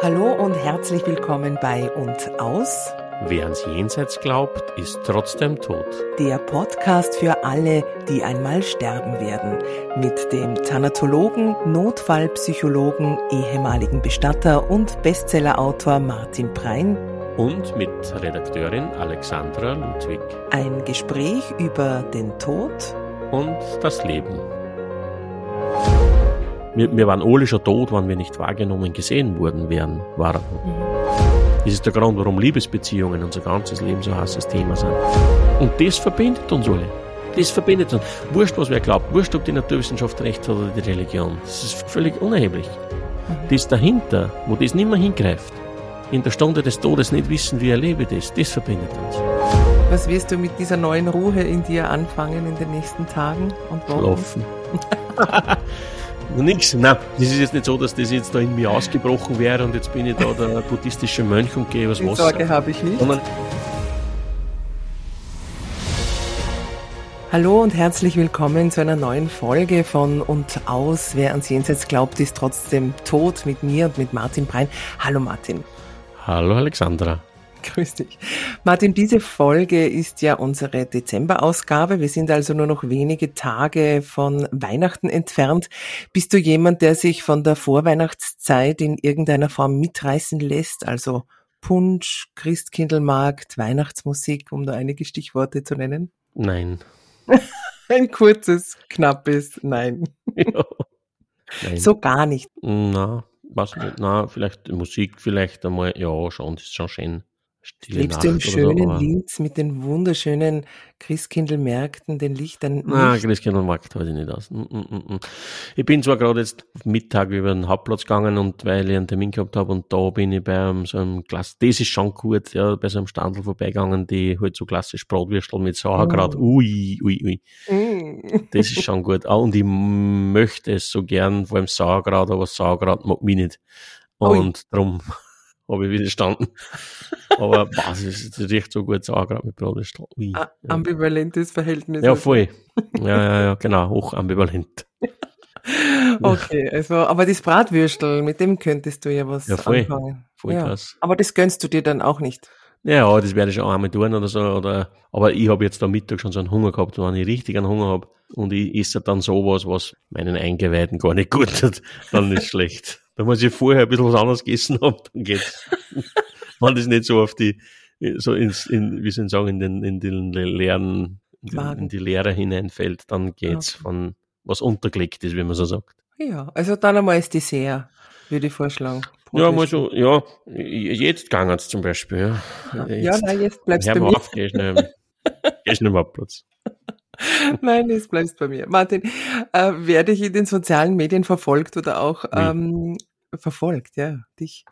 Hallo und herzlich willkommen bei Und Aus. Wer ans Jenseits glaubt, ist trotzdem tot. Der Podcast für alle, die einmal sterben werden. Mit dem Thanatologen, Notfallpsychologen, ehemaligen Bestatter und Bestsellerautor Martin Prein. Und mit Redakteurin Alexandra Ludwig. Ein Gespräch über den Tod und das Leben. Wir, wir waren alle schon tot, wenn wir nicht wahrgenommen gesehen worden wären, waren. Mhm. Das ist der Grund, warum Liebesbeziehungen unser ganzes Leben so ein heißes Thema sind. Und das verbindet uns alle. Das verbindet uns. Wurscht, was wer glaubt. Wurscht, ob die Naturwissenschaft recht hat oder die Religion. Das ist völlig unerheblich. Mhm. Das dahinter, wo das nicht mehr hingreift, in der Stunde des Todes nicht wissen, wie erlebe das, das verbindet uns. Was wirst du mit dieser neuen Ruhe in dir anfangen in den nächsten Tagen und Wochen? Schlafen. Nix. Nein, das ist jetzt nicht so, dass das jetzt da in mir ausgebrochen wäre und jetzt bin ich da der buddhistische Mönch und gehe was Die Sorge habe ich nicht. Sondern Hallo und herzlich willkommen zu einer neuen Folge von Und aus. Wer ans Jenseits glaubt, ist trotzdem tot mit mir und mit Martin Brein. Hallo Martin. Hallo Alexandra. Grüß dich. Martin, diese Folge ist ja unsere Dezemberausgabe. Wir sind also nur noch wenige Tage von Weihnachten entfernt. Bist du jemand, der sich von der Vorweihnachtszeit in irgendeiner Form mitreißen lässt? Also Punsch, Christkindlmarkt, Weihnachtsmusik, um da einige Stichworte zu nennen? Nein. Ein kurzes, knappes Nein. Ja. Nein. So gar nicht. Na, was nicht. Na, vielleicht Musik, vielleicht einmal, ja, schon, das ist schon schön. Stille Lebst Nacht du im schönen so, Linz mit den wunderschönen Christkindlmärkten, den Lichtern? Nein, Christkindlmarkt weiß ich nicht aus. Mm, mm, mm, ich bin zwar gerade jetzt Mittag über den Hauptplatz gegangen und weil ich einen Termin gehabt habe und da bin ich bei so einem Glas, das ist schon gut, ja, bei so einem Standel vorbeigegangen, die halt so klassisch Bratwürstel mit Sauerkraut. Oh. Ui, ui, ui. Mm. Das ist schon gut. Ah, und ich möchte es so gern, vor allem Sauerkraut, aber Sauerkraut mag mich nicht. Und ui. darum habe ich widerstanden. Aber was ist riecht so gut so gerade mit Bratwürstel. Ja. Ambivalentes Verhältnis. Ja, voll. Ja, ja, ja, genau, hoch ambivalent. okay, also, aber das Bratwürstel, mit dem könntest du ja was ja, voll, anfangen. Voll ja. krass. Aber das gönnst du dir dann auch nicht. Ja, das werde ich schon einmal tun oder so. Oder, aber ich habe jetzt am Mittag schon so einen Hunger gehabt, wenn ich richtig einen Hunger habe und ich esse dann sowas, was meinen Eingeweiden gar nicht gut tut, dann ist schlecht. Da muss ich vorher ein bisschen was anderes gegessen haben, dann geht's. Wenn das nicht so auf die, so ins, in, wie soll ich sagen, in den, in den leeren, in die Leere hineinfällt, dann geht's okay. von was untergelegt ist, wie man so sagt. Ja, also dann einmal das Dessert, würde ich vorschlagen. Ja, mal so, ja, jetzt gegangen zum Beispiel, ja. Ja, jetzt, nein, jetzt bleibst du bei mir. Auf, geh schnell, geh schnell am Abplatz. Nein, jetzt bleibst bei mir. Martin, äh, wer dich in den sozialen Medien verfolgt oder auch ähm, verfolgt, ja, dich.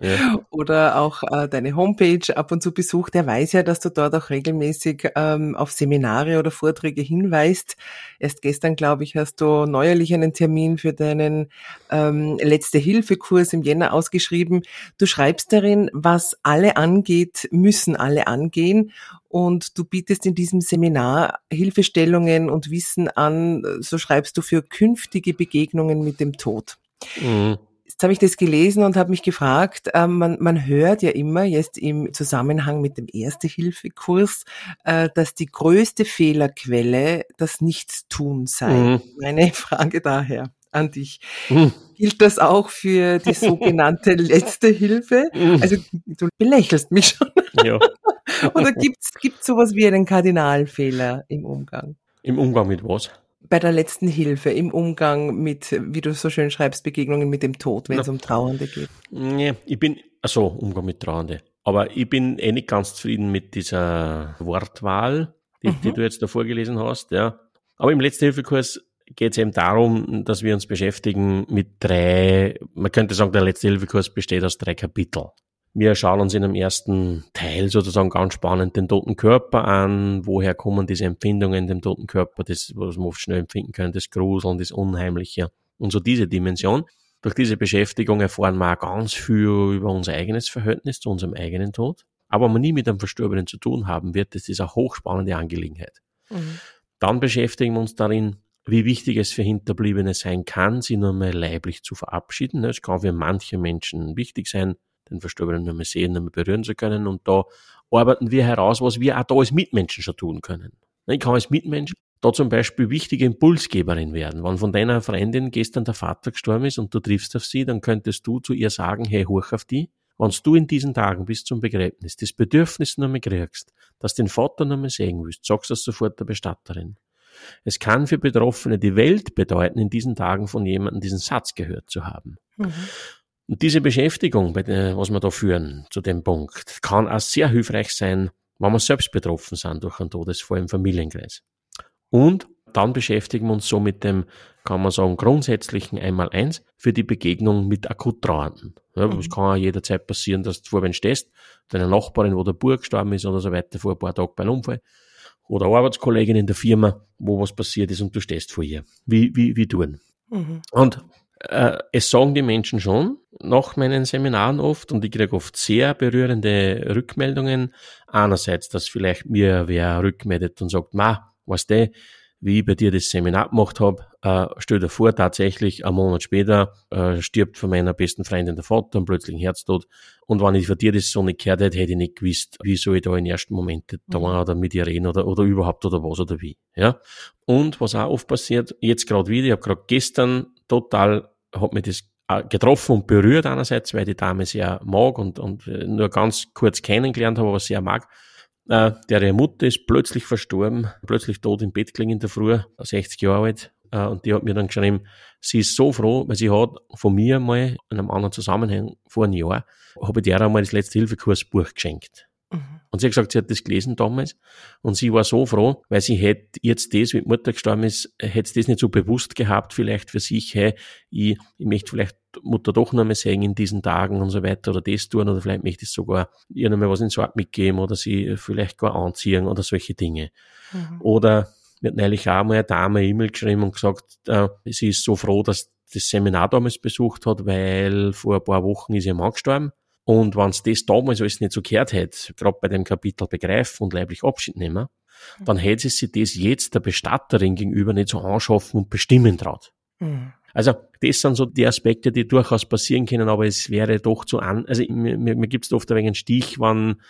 Ja. Oder auch äh, deine Homepage ab und zu besucht, der weiß ja, dass du dort auch regelmäßig ähm, auf Seminare oder Vorträge hinweist. Erst gestern, glaube ich, hast du neuerlich einen Termin für deinen ähm, Letzte-Hilfe-Kurs im Jänner ausgeschrieben. Du schreibst darin, was alle angeht, müssen alle angehen. Und du bietest in diesem Seminar Hilfestellungen und Wissen an, so schreibst du für künftige Begegnungen mit dem Tod. Mhm. Jetzt habe ich das gelesen und habe mich gefragt, äh, man, man hört ja immer jetzt im Zusammenhang mit dem Erste-Hilfe-Kurs, äh, dass die größte Fehlerquelle das Nichtstun sei. Mhm. Meine Frage daher an dich. Mhm. Gilt das auch für die sogenannte letzte Hilfe? Mhm. Also du belächelst mich schon. Ja. Oder gibt es sowas wie einen Kardinalfehler im Umgang? Im Umgang mit was? Bei der letzten Hilfe im Umgang mit, wie du so schön schreibst, Begegnungen mit dem Tod, wenn es um Trauernde geht? Nee, ich bin, also Umgang mit Trauernde. Aber ich bin eh nicht ganz zufrieden mit dieser Wortwahl, die, mhm. die du jetzt da vorgelesen hast, ja. Aber im letzten Hilfekurs geht es eben darum, dass wir uns beschäftigen mit drei, man könnte sagen, der letzte Hilfekurs besteht aus drei Kapiteln. Wir schauen uns in dem ersten Teil sozusagen ganz spannend den toten Körper an. Woher kommen diese Empfindungen in dem toten Körper, das, was man oft schnell empfinden kann, das Gruseln, das Unheimliche und so diese Dimension. Durch diese Beschäftigung erfahren wir auch ganz viel über unser eigenes Verhältnis zu unserem eigenen Tod. Aber wenn man nie mit einem Verstorbenen zu tun haben wird, das ist eine hochspannende Angelegenheit. Mhm. Dann beschäftigen wir uns darin wie wichtig es für Hinterbliebene sein kann, sie nur mal leiblich zu verabschieden. Es kann für manche Menschen wichtig sein, den Verstorbenen nur mal sehen, nur mal berühren zu können. Und da arbeiten wir heraus, was wir auch da als Mitmenschen schon tun können. Ich kann als Mitmensch da zum Beispiel wichtige Impulsgeberin werden. Wenn von deiner Freundin gestern der Vater gestorben ist und du triffst auf sie, dann könntest du zu ihr sagen, hey, hoch auf die. Wenn du in diesen Tagen bis zum Begräbnis das Bedürfnis mehr kriegst, dass den Vater mehr sehen willst, sagst du das sofort der Bestatterin. Es kann für Betroffene die Welt bedeuten, in diesen Tagen von jemandem diesen Satz gehört zu haben. Mhm. Und diese Beschäftigung, was wir da führen zu dem Punkt, kann auch sehr hilfreich sein, wenn wir selbst betroffen sind durch einen Todesfall im Familienkreis. Und dann beschäftigen wir uns so mit dem, kann man sagen, grundsätzlichen Einmaleins für die Begegnung mit akut Trauernden. Ja, mhm. Es kann auch jederzeit passieren, dass du vor wenn stehst, deine Nachbarin, wo der Bub gestorben ist oder so weiter, vor ein paar Tagen bei einem Unfall, oder Arbeitskollegin in der Firma, wo was passiert ist und du stehst vor ihr. Wie, wie, wie tun. Mhm. Und äh, es sagen die Menschen schon nach meinen Seminaren oft und ich kriege oft sehr berührende Rückmeldungen. Einerseits, dass vielleicht mir wer rückmeldet und sagt, ma, was du, wie ich bei dir das Seminar gemacht habe, äh, stell dir vor, tatsächlich ein Monat später äh, stirbt von meiner besten Freundin der Vater und plötzlich ein Herztod. Und wenn ich von dir das so nicht gehört hätte, hätte ich nicht gewusst, wie soll ich da in ersten Momenten da mhm. oder mit ihr reden oder, oder überhaupt oder was oder wie. Ja. Und was auch oft passiert, jetzt gerade wieder, ich habe gerade gestern total, hat mir das äh, getroffen und berührt einerseits, weil die Dame sehr mag und, und äh, nur ganz kurz kennengelernt habe, aber sehr mag. Äh, deren Mutter ist plötzlich verstorben, plötzlich tot im Bett gelegen in der Früh, 60 Jahre alt. Äh, und die hat mir dann geschrieben, sie ist so froh, weil sie hat von mir mal in einem anderen Zusammenhang vor einem Jahr, habe ich der einmal das letzte Hilfekursbuch geschenkt. Mhm. Und sie hat gesagt, sie hat das gelesen damals und sie war so froh, weil sie hätte jetzt das, wie die Mutter gestorben ist, hätte das nicht so bewusst gehabt, vielleicht für sich, hey, ich, ich möchte vielleicht Mutter doch noch mal sehen in diesen Tagen und so weiter oder das tun oder vielleicht möchte ich sogar ihr noch mal was ins Sorg mitgeben oder sie vielleicht gar anziehen oder solche Dinge. Mhm. Oder mir hat neulich auch mal eine Dame eine E-Mail geschrieben und gesagt, äh, sie ist so froh, dass das Seminar damals besucht hat, weil vor ein paar Wochen ist ihr Mann gestorben und wenn es das damals alles nicht so gehört hätte, gerade bei dem Kapitel Begreifen und leiblich Abschied nehmen, mhm. dann hätte sie sich das jetzt der Bestatterin gegenüber nicht so anschaffen und bestimmen traut. Mhm. Also das sind so die Aspekte, die durchaus passieren können, aber es wäre doch zu an. Also mir, mir, gibt es oft ein wenig einen Stich, wann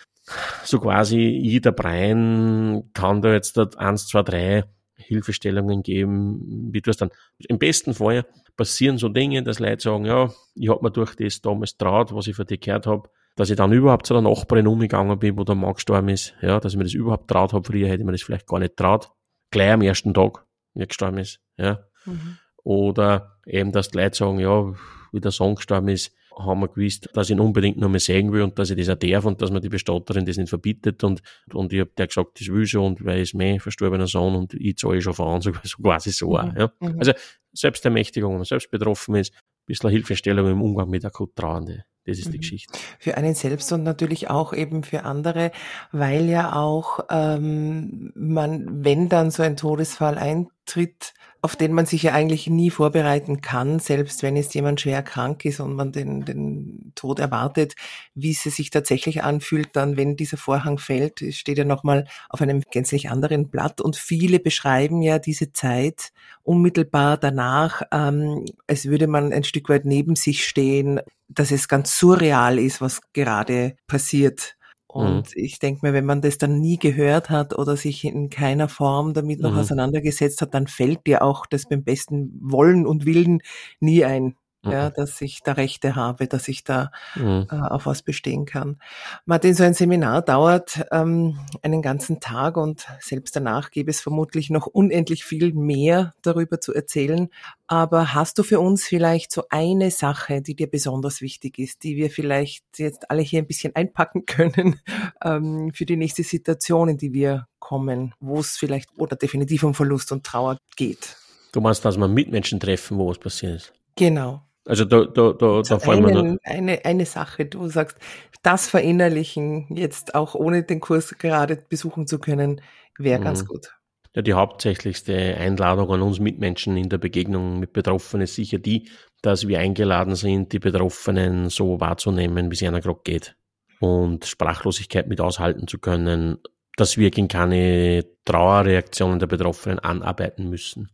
so quasi jeder Brein kann da jetzt dort eins, zwei, drei Hilfestellungen geben, wie du es dann. Im besten Fall passieren so Dinge, dass Leute sagen, ja, ich habe mir durch das damals traut, was ich von dir gehört habe, dass ich dann überhaupt zu der Nachbarin umgegangen bin, wo der Mann gestorben ist, ja, dass ich mir das überhaupt traut habe. Früher hätte ich mir das vielleicht gar nicht traut. Gleich am ersten Tag, wie er gestorben ist, ja. Mhm. Oder eben, dass die Leute sagen, ja, wie der Sohn gestorben ist, haben wir gewusst, dass ich ihn unbedingt noch mal sehen will und dass ich das auch darf und dass man die Bestatterin das nicht verbietet und, und ich habe der gesagt, das will schon und weil es mein verstorbener Sohn und ich zahle schon voran, so, so quasi so auch, ja. Mhm. Also Selbstermächtigung, wenn man selbst betroffen ist, ein bisschen Hilfestellung im Umgang mit akut Trauernde. Das ist die mhm. Geschichte. Für einen selbst und natürlich auch eben für andere, weil ja auch ähm, man, wenn dann so ein Todesfall eintritt, auf den man sich ja eigentlich nie vorbereiten kann, selbst wenn jetzt jemand schwer krank ist und man den, den Tod erwartet, wie es sich tatsächlich anfühlt, dann, wenn dieser Vorhang fällt, steht ja nochmal auf einem gänzlich anderen Blatt und viele beschreiben ja diese Zeit unmittelbar danach, ähm, als würde man ein Stück weit neben sich stehen, dass es ganz surreal ist, was gerade passiert Mhm. Und mhm. ich denke mir, wenn man das dann nie gehört hat oder sich in keiner Form damit noch mhm. auseinandergesetzt hat, dann fällt dir auch das beim besten Wollen und Willen nie ein ja, mhm. dass ich da Rechte habe, dass ich da mhm. äh, auf was bestehen kann. Martin, so ein Seminar dauert ähm, einen ganzen Tag und selbst danach gäbe es vermutlich noch unendlich viel mehr darüber zu erzählen. Aber hast du für uns vielleicht so eine Sache, die dir besonders wichtig ist, die wir vielleicht jetzt alle hier ein bisschen einpacken können ähm, für die nächste Situation, in die wir kommen, wo es vielleicht oder definitiv um Verlust und Trauer geht? Du meinst, dass man Mitmenschen treffen, wo was passiert ist? Genau. Also da, da, da, da fallen wir noch. Eine, eine Sache, du sagst, das verinnerlichen, jetzt auch ohne den Kurs gerade besuchen zu können, wäre mhm. ganz gut. Ja, die hauptsächlichste Einladung an uns Mitmenschen in der Begegnung mit Betroffenen ist sicher die, dass wir eingeladen sind, die Betroffenen so wahrzunehmen, wie es ihnen gerade geht. Und Sprachlosigkeit mit aushalten zu können, dass wir gegen keine Trauerreaktionen der Betroffenen anarbeiten müssen.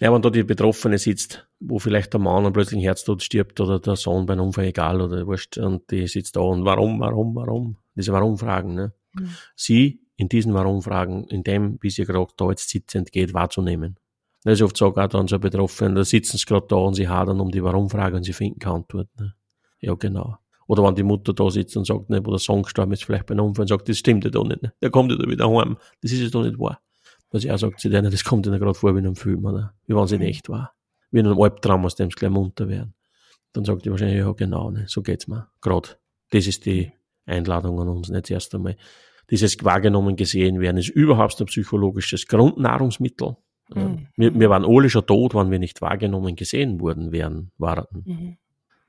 Ja, wenn da die Betroffene sitzt, wo vielleicht der Mann plötzlich ein Herztod stirbt oder der Sohn bei einem Unfall, egal, oder wurscht, und die sitzt da und warum, warum, warum? Diese Warum-Fragen, ne? Mhm. Sie in diesen Warum-Fragen, in dem, wie sie gerade da jetzt sitzend geht, wahrzunehmen. Das ist oft so, auch dann so betroffen, da sitzen sie gerade da und sie hadern um die Warum-Frage und sie finden keine Antwort, ne? Ja, genau. Oder wenn die Mutter da sitzt und sagt, ne, wo der Sohn gestorben ist, vielleicht bei einem Unfall und sagt, das stimmt ja doch nicht, ne? Der kommt ja da wieder heim. Das ist ja doch nicht wahr. Was ich auch sagt zu denen, das kommt ihnen gerade vor wie in einem Film, oder? Wie wenn es in echt war. Wie in einem Albtraum, aus dem sie gleich munter werden. Dann sagt die wahrscheinlich, ja, genau, ne, so geht's mir. Gerade. Das ist die Einladung an uns, nicht erst einmal. Dieses wahrgenommen gesehen werden ist überhaupt ein psychologisches Grundnahrungsmittel. Mhm. Wir, wir waren alle schon tot, wenn wir nicht wahrgenommen gesehen worden wären, waren. Mhm.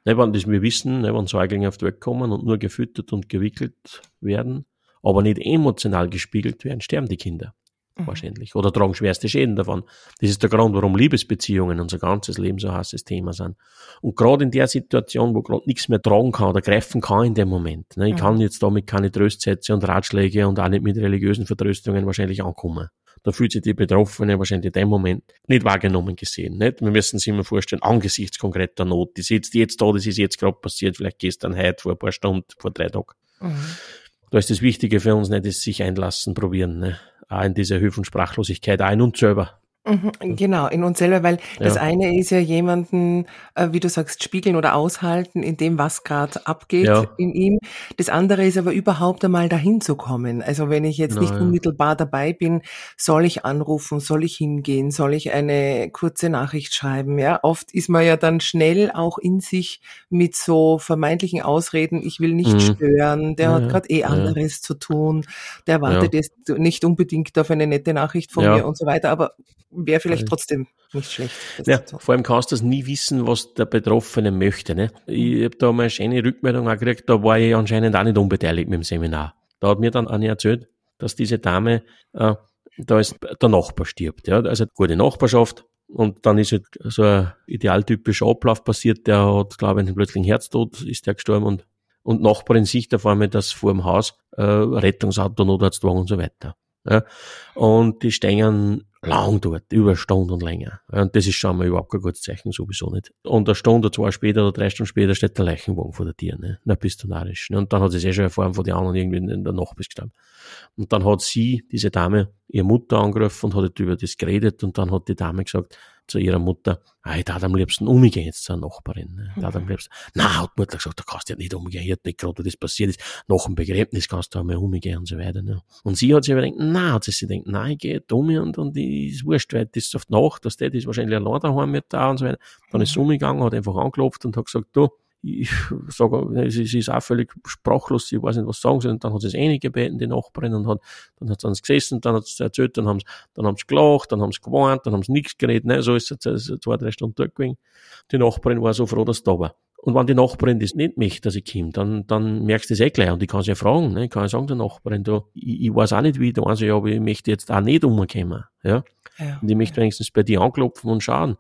Ne, wenn das wir wissen, ne, wenn Säuglinge auf die Welt kommen und nur gefüttert und gewickelt werden, aber nicht emotional gespiegelt werden, sterben die Kinder mhm. wahrscheinlich. Oder tragen schwerste Schäden davon. Das ist der Grund, warum Liebesbeziehungen unser ganzes Leben so ein heißes Thema sind. Und gerade in der Situation, wo gerade nichts mehr tragen kann oder greifen kann in dem Moment. Ne, ich mhm. kann jetzt damit keine Tröstsätze und Ratschläge und auch nicht mit religiösen Vertröstungen wahrscheinlich ankommen. Da fühlt sich die Betroffene wahrscheinlich in dem Moment nicht wahrgenommen gesehen. Nicht? Wir müssen sich immer vorstellen, angesichts konkreter Not, die sitzt jetzt da, das ist jetzt gerade passiert, vielleicht gestern, heute, vor ein paar Stunden, vor drei Tagen. Mhm. Da ist das Wichtige für uns nicht, das sich einlassen, probieren. Ne? Auch in dieser Hilfe und Sprachlosigkeit, auch in uns selber. Mhm, genau, in uns selber, weil ja. das eine ist ja jemanden, äh, wie du sagst, spiegeln oder aushalten in dem, was gerade abgeht ja. in ihm. Das andere ist aber überhaupt einmal dahin zu kommen. Also wenn ich jetzt Na, nicht ja. unmittelbar dabei bin, soll ich anrufen, soll ich hingehen, soll ich eine kurze Nachricht schreiben? Ja, oft ist man ja dann schnell auch in sich mit so vermeintlichen Ausreden, ich will nicht mhm. stören, der hat gerade eh anderes zu tun, der wartet jetzt nicht unbedingt auf eine nette Nachricht von mir und so weiter. Aber wäre vielleicht trotzdem nicht schlecht. Ja, vor allem kannst du das nie wissen, was der Betroffene möchte. Ne? Ich habe da mal eine schöne Rückmeldung auch gekriegt, da war ich anscheinend auch nicht unbeteiligt mit dem Seminar. Da hat mir dann eine erzählt, dass diese Dame, äh, da ist der Nachbar stirbt. Ja? Also gute Nachbarschaft, und dann ist halt so ein idealtypischer Ablauf passiert, der hat, glaube ich, einen plötzlichen Herztod ist der gestorben und, und Nachbarin sieht auf einmal, dass vor dem Haus äh, Rettungsauto, Notarztwagen und so weiter. Ja? Und die stehen lang dort, über Stunden und länger. Und das ist schon mal überhaupt kein gutes Zeichen, sowieso nicht. Und eine Stunde, zwei später oder drei Stunden später steht der Leichenwagen vor der Tür, ne? Na, bist du narrisch. Ne? Und dann hat sie es eh schon erfahren von den anderen irgendwie in der Nacht bist gestorben. Und dann hat sie, diese Dame, ihre Mutter angerufen und hat über das geredet und dann hat die Dame gesagt, zu ihrer Mutter, ah, ich darf am liebsten umgehen jetzt zur Nachbarin. Ne? Ich am mhm. liebsten, na, hat die Mutter gesagt, da kannst du ja nicht umgehen, hier nicht gerade, das passiert ist, nach dem Begräbnis kannst du einmal umgehen und so weiter. Ne? Und sie hat sich aber gedacht, na, hat sie sich gedacht, nein, ich gehe um und, und ich, ist wurscht, weil das ist auf die Nacht, das ist wahrscheinlich allein daheim mit da und so weiter. Dann ist sie mhm. umgegangen, hat einfach angeklopft und hat gesagt, du, ich sage, sie, sie ist auch völlig sprachlos, sie weiß nicht, was sagen soll. Und dann hat sie es eh gebeten, die Nachbarin, und hat, dann hat sie uns gesessen, dann hat sie erzählt, dann haben sie, dann haben sie gelacht, dann haben sie gewarnt, dann haben sie nichts geredet, ne, so ist es zwei, drei Stunden durchgegangen. Die Nachbarin war so froh, dass sie da war. Und wenn die Nachbarin das nicht möchte, dass ich komme, dann, dann merkst du das eh gleich. Und ich kann sie ja fragen, ne? ich kann ja sagen der Nachbarin, da, ich, ich weiß auch nicht, wie ich da also, ja, aber ich möchte jetzt auch nicht umkommen, ja. ja. Und ich möchte wenigstens bei dir anklopfen und schauen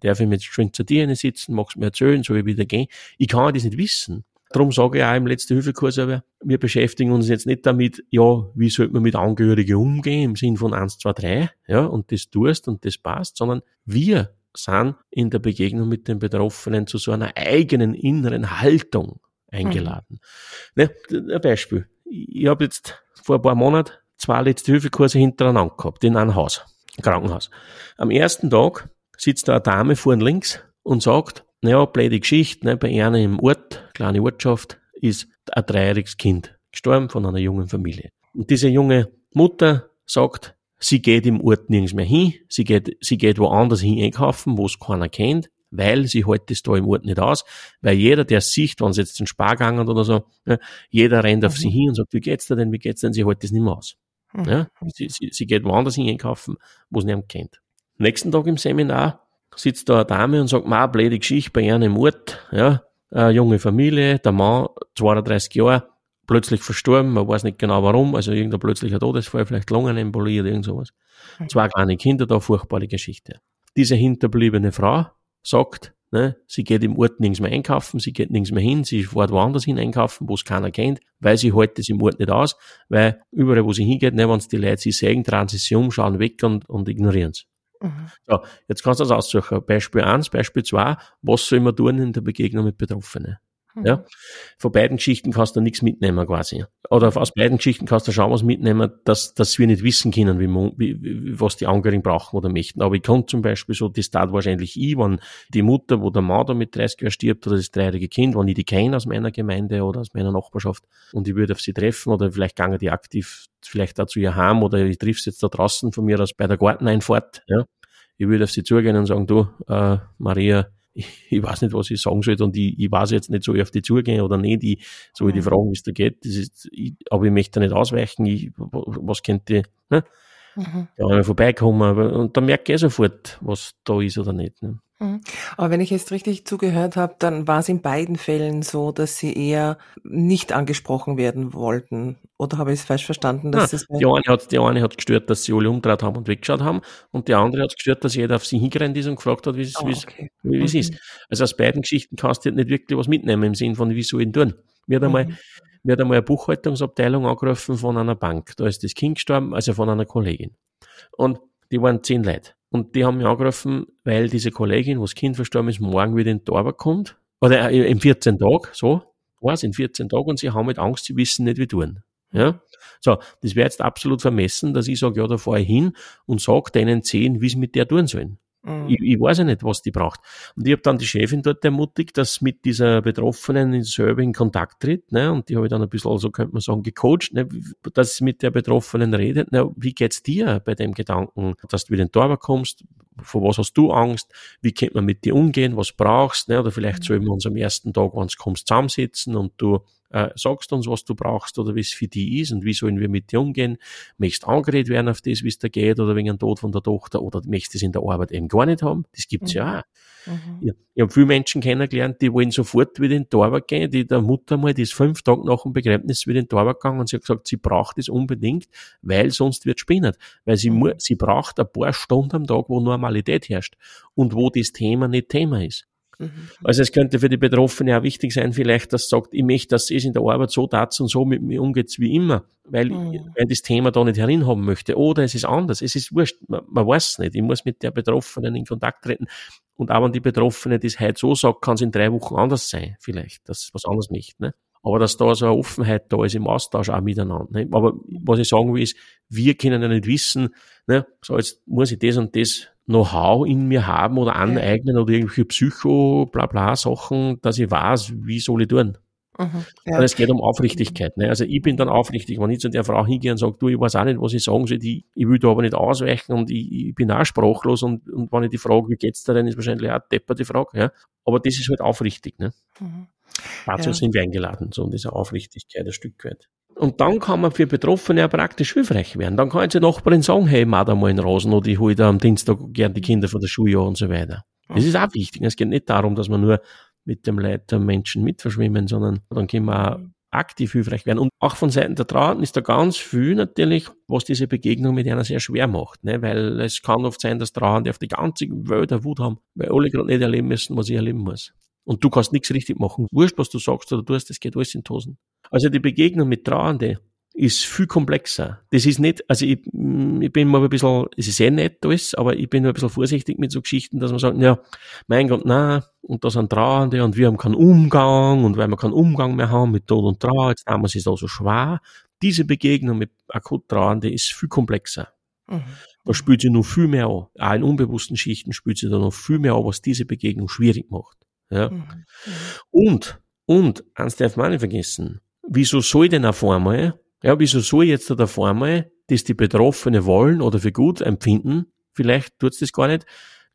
darf ich mir jetzt schön zu dir sitzen, magst mir erzählen, soll ich wieder gehen? Ich kann das nicht wissen. Darum sage ich auch im letzten Hilfekurs, aber wir beschäftigen uns jetzt nicht damit, ja, wie sollte man mit Angehörigen umgehen im Sinn von eins, zwei, drei, ja, und das tust und das passt, sondern wir sind in der Begegnung mit den Betroffenen zu so einer eigenen inneren Haltung eingeladen. Mhm. Ne, ein Beispiel. Ich habe jetzt vor ein paar Monaten zwei letzte Hilfekurse hintereinander gehabt, in einem Haus, Krankenhaus. Am ersten Tag sitzt da eine Dame vorn links und sagt, naja, blöde Geschichte, ne, bei einer im Ort, kleine Ortschaft, ist ein dreijähriges Kind gestorben von einer jungen Familie. Und diese junge Mutter sagt, sie geht im Ort nirgends mehr hin, sie geht, sie geht woanders hin einkaufen, wo es keiner kennt, weil sie hält das da im Ort nicht aus, weil jeder, der sieht, wenn sie jetzt den Spar oder so, ne, jeder rennt auf mhm. sie hin und sagt, wie geht's da denn, wie geht's denn, sie hält das nicht mehr aus. Mhm. Ja, sie, sie, sie geht woanders hin einkaufen, wo es niemand kennt. Nächsten Tag im Seminar sitzt da eine Dame und sagt, ma, blöde Geschichte bei einem Mord, ja, eine junge Familie, der Mann, 32 Jahre, plötzlich verstorben, man weiß nicht genau warum, also irgendein plötzlicher Todesfall, vielleicht Lungenembolie oder irgend sowas. Mhm. Zwei kleine Kinder da, furchtbare Geschichte. Diese hinterbliebene Frau sagt, ne, sie geht im Ort nirgends mehr einkaufen, sie geht nirgends mehr hin, sie fährt woanders hin einkaufen, wo es keiner kennt, weil sie hält das im Ort nicht aus, weil überall, wo sie hingeht, ne, wenn die Leute sie sehen, drehen sie sich um, schauen weg und, und ignorieren es. Mhm. So, jetzt kannst du das aussuchen. Beispiel 1, Beispiel 2, was soll man tun in der Begegnung mit Betroffenen? Ja? Mhm. Von beiden Geschichten kannst du nichts mitnehmen quasi. Oder aus beiden Geschichten kannst du schon was mitnehmen, dass, dass wir nicht wissen können, wie, wie, was die Angehörigen brauchen oder möchten. Aber ich kann zum Beispiel so, das tat wahrscheinlich ich, wenn die Mutter, wo der Mann da mit 30 Jahren stirbt oder das dreijährige Kind, wenn ich die kenne aus meiner Gemeinde oder aus meiner Nachbarschaft und ich würde auf sie treffen oder vielleicht gange die aktiv vielleicht dazu ihr heim oder ich triff sie jetzt da draußen von mir aus bei der Garteneinfahrt, ja. Ich würde auf sie zugehen und sagen, du, äh, Maria, ich, weiß nicht, was ich sagen soll und ich, ich weiß jetzt nicht, so ich auf die zugehen oder nicht, ich soll ich die mhm. fragen, wie es da geht, das ist, ich, aber ich möchte da nicht ausweichen, ich, was könnte, ne? Mhm. Ja, vorbeikommen, und dann merke ich sofort, was da ist oder nicht. Ne? Mhm. Aber wenn ich jetzt richtig zugehört habe, dann war es in beiden Fällen so, dass sie eher nicht angesprochen werden wollten. Oder habe ich es falsch verstanden? Dass ja, das die, eine hat, die eine hat gestört, dass sie alle umgedreht haben und weggeschaut haben. Und die andere hat gestört, dass jeder auf sie hingerannt ist und gefragt hat, wie es, oh, okay. wie es mhm. ist. Also aus beiden Geschichten kannst du nicht wirklich was mitnehmen im Sinn von, wie soll ich tun. Mir hat einmal, mhm. mir hat einmal eine Buchhaltungsabteilung angerufen von einer Bank. Da ist das Kind gestorben, also von einer Kollegin. Und die waren zehn Leute. Und die haben mich angerufen, weil diese Kollegin, wo das Kind verstorben ist, morgen wieder in Arbeit kommt. Oder äh, in 14 Tagen, so. Was, in 14 Tagen und sie haben mit Angst, sie wissen nicht, wie tun. Ja? So, das wäre jetzt absolut vermessen, dass ich sage, ja, da fahre ich hin und sage denen zehn, wie sie mit der tun sollen. Mhm. Ich, ich, weiß ja nicht, was die braucht. Und ich habe dann die Chefin dort ermutigt, dass mit dieser Betroffenen selber in Kontakt tritt. Ne? Und die habe ich dann ein bisschen, also könnte man sagen, gecoacht, ne? dass sie mit der Betroffenen redet. Ne? Wie geht's dir bei dem Gedanken, dass du wieder in den Torwart kommst? Vor was hast du Angst? Wie könnte man mit dir umgehen? Was brauchst? Ne? Oder vielleicht mhm. sollen wir uns am ersten Tag, wenn es kommst, zusammensetzen und du äh, sagst uns, was du brauchst oder wie es für die ist und wie sollen wir mit dir umgehen. Möchtest angeredet werden auf das, wie es da geht oder wegen dem Tod von der Tochter oder möchtest es in der Arbeit eben gar nicht haben. Das gibt's mhm. ja auch. Mhm. Ich, ich habe viele Menschen kennengelernt, die wollen sofort wieder in die Arbeit gehen. Die der Mutter mal, die ist fünf Tage nach dem Begräbnis wieder in die Arbeit gegangen und sie hat gesagt, sie braucht es unbedingt, weil sonst wird spinnen. Weil sie, mhm. sie braucht ein paar Stunden am Tag, wo Normalität herrscht und wo das Thema nicht Thema ist. Mhm. Also es könnte für die Betroffene auch wichtig sein, vielleicht, dass sagt, ich möchte, dass es in der Arbeit so tat und so mit mir umgeht wie immer, weil, mhm. weil das Thema da nicht haben möchte. Oder es ist anders, es ist wurscht, man, man weiß es nicht. Ich muss mit der Betroffenen in Kontakt treten. Und auch wenn die Betroffene das heute so sagt, kann es in drei Wochen anders sein, vielleicht, dass was anderes nicht. Ne? Aber dass da so eine Offenheit da ist im Austausch auch miteinander. Ne? Aber was ich sagen will, ist, wir können ja nicht wissen, ne? so jetzt muss ich das und das Know-how in mir haben oder aneignen ja. oder irgendwelche Psycho, bla bla Sachen, dass ich weiß, wie soll ich tun. Mhm, ja. Es geht um Aufrichtigkeit. Ne? Also ich bin dann aufrichtig, wenn ich zu der Frau hingehe und sage, du, ich weiß auch nicht, was ich sagen soll, ich, ich will da aber nicht ausweichen und ich, ich bin auch sprachlos und, und wenn ich die frage, wie geht's da denn, ist wahrscheinlich auch depper die Frage. Ja? Aber das ist halt aufrichtig. Ne? Mhm. Dazu ja. sind wir eingeladen, so in dieser Aufrichtigkeit ein Stück weit. Und dann kann man für Betroffene ja praktisch hilfreich werden. Dann kann jetzt die Nachbarin sagen, hey, mach da mal einen Rasen oder ich hole da am Dienstag gern die Kinder von der Schule und so weiter. Das ist auch wichtig. Es geht nicht darum, dass man nur mit dem Leid der Menschen mitverschwimmen, sondern dann können wir auch aktiv hilfreich werden. Und auch von Seiten der Trauernden ist da ganz viel natürlich, was diese Begegnung mit einer sehr schwer macht. Ne? Weil es kann oft sein, dass Trauernde auf die ganze Welt der Wut haben, weil alle gerade nicht erleben müssen, was ich erleben muss. Und du kannst nichts richtig machen. Wurscht, was du sagst oder tust, das geht alles in Tosen. Also die Begegnung mit Trauernde ist viel komplexer. Das ist nicht, also ich, mm, ich bin mal ein bisschen, es ist sehr nett alles, aber ich bin ein bisschen vorsichtig mit so Geschichten, dass man sagt, ja, mein Gott, na, und da sind Trauernde und wir haben keinen Umgang und weil wir keinen Umgang mehr haben mit Tod und Trauer, jetzt damals ist es auch so schwer. Diese Begegnung mit akut Trauernde ist viel komplexer. Mhm. Da spürt sie noch viel mehr an. Auch in unbewussten Schichten spürt sie da noch viel mehr an, was diese Begegnung schwierig macht. Ja. Mhm. Und, und, eins darf man nicht vergessen. Wieso soll denn auf einmal, ja, wieso soll jetzt da auf einmal, das die Betroffene wollen oder für gut empfinden, vielleicht tut's das gar nicht,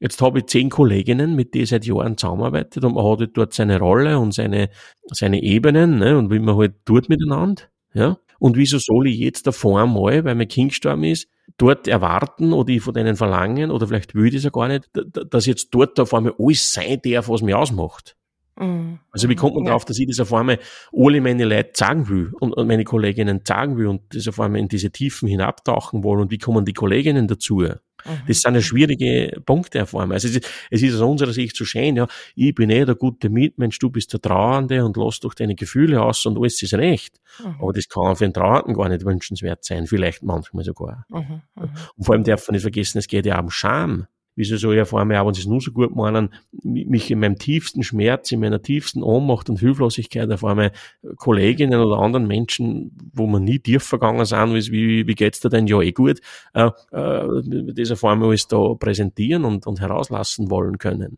Jetzt habe ich zehn Kolleginnen, mit denen ich seit Jahren zusammenarbeitet und man hat halt dort seine Rolle und seine, seine Ebenen ne, und wie man halt tut miteinander. Ja? Und wieso soll ich jetzt davor einmal, weil mein Kind gestorben ist, dort erwarten oder ich von denen verlangen oder vielleicht will ich es ja gar nicht, dass jetzt dort auf einmal alles sein darf, was mich ausmacht. Mhm. Also wie kommt man ja. drauf, dass ich das auf einmal alle meine Leute sagen will und meine Kolleginnen sagen will und das auf einmal in diese Tiefen hinabtauchen wollen und wie kommen die Kolleginnen dazu? Mhm. Das sind ja schwierige Punkte auf einmal. Also es ist, es ist aus unserer Sicht so schön, ja, ich bin eh der gute Mitmensch, du bist der Trauernde und lass doch deine Gefühle aus und alles ist recht. Mhm. Aber das kann für einen Trauernden gar nicht wünschenswert sein, vielleicht manchmal sogar. Mhm. mhm. Und vor allem darf man nicht vergessen, es geht ja um Scham. Wie sie so ja vor allem auch, wenn sie es nur so gut meinen, mich in meinem tiefsten Schmerz, in meiner tiefsten Ohnmacht und Hilflosigkeit auf einmal Kolleginnen oder anderen Menschen, wo man nie tief vergangen sind, wie, wie geht's dir denn? Ja, eh gut, äh, äh, das auf einmal alles da präsentieren und, und herauslassen wollen können.